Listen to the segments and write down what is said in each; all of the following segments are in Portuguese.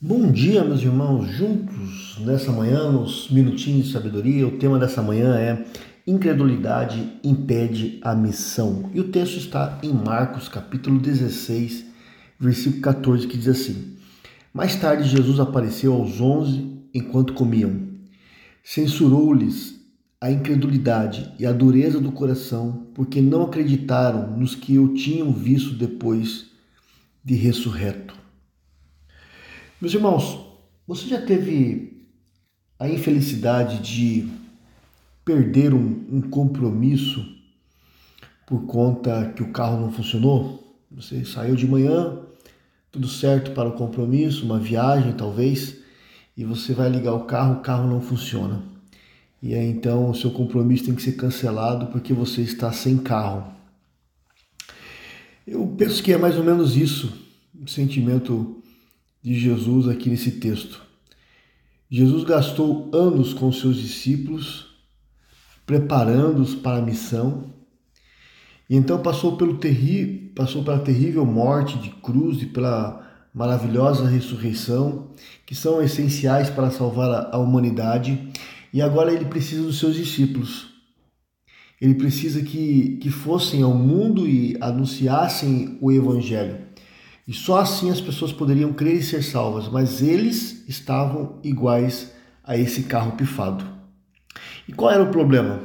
Bom dia, meus irmãos, juntos nessa manhã, nos minutinhos de sabedoria. O tema dessa manhã é Incredulidade impede a missão. E o texto está em Marcos, capítulo 16, versículo 14, que diz assim: Mais tarde, Jesus apareceu aos onze enquanto comiam. Censurou-lhes a incredulidade e a dureza do coração, porque não acreditaram nos que o tinham visto depois de ressurreto. Meus irmãos, você já teve a infelicidade de perder um, um, compromisso por conta que o carro não funcionou? Você saiu de manhã, tudo certo para o compromisso, uma viagem talvez, e você vai ligar o carro, o carro não funciona. E aí então o seu compromisso tem que ser cancelado porque você está sem carro. Eu penso que é mais ou menos isso, o sentimento de Jesus aqui nesse texto. Jesus gastou anos com seus discípulos, preparando-os para a missão, e então passou pelo terri, passou pela terrível morte de cruz e pela maravilhosa ressurreição, que são essenciais para salvar a humanidade, e agora ele precisa dos seus discípulos. Ele precisa que, que fossem ao mundo e anunciassem o Evangelho. E só assim as pessoas poderiam crer e ser salvas, mas eles estavam iguais a esse carro pifado. E qual era o problema?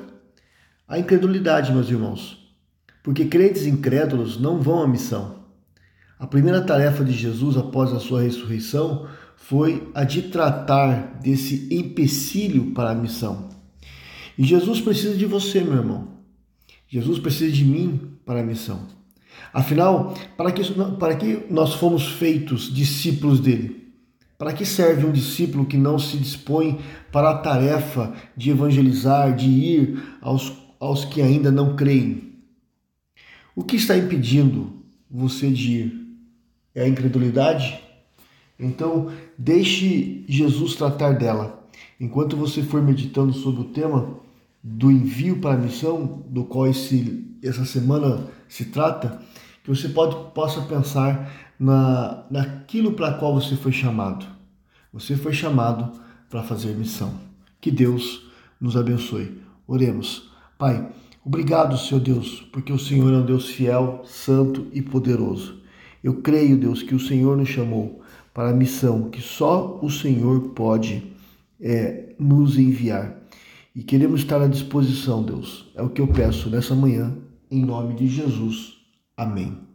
A incredulidade, meus irmãos. Porque crentes incrédulos não vão à missão. A primeira tarefa de Jesus após a sua ressurreição foi a de tratar desse empecilho para a missão. E Jesus precisa de você, meu irmão. Jesus precisa de mim para a missão. Afinal, para que, para que nós fomos feitos discípulos dele? Para que serve um discípulo que não se dispõe para a tarefa de evangelizar, de ir aos, aos que ainda não creem? O que está impedindo você de ir? É a incredulidade? Então, deixe Jesus tratar dela. Enquanto você for meditando sobre o tema do envio para a missão, do qual esse, essa semana se trata, que você pode, possa pensar na, naquilo para qual você foi chamado. Você foi chamado para fazer missão. Que Deus nos abençoe. Oremos. Pai, obrigado, Senhor Deus, porque o Senhor é um Deus fiel, santo e poderoso. Eu creio, Deus, que o Senhor nos chamou para a missão que só o Senhor pode é, nos enviar. E queremos estar à disposição, Deus. É o que eu peço nessa manhã, em nome de Jesus. Amém.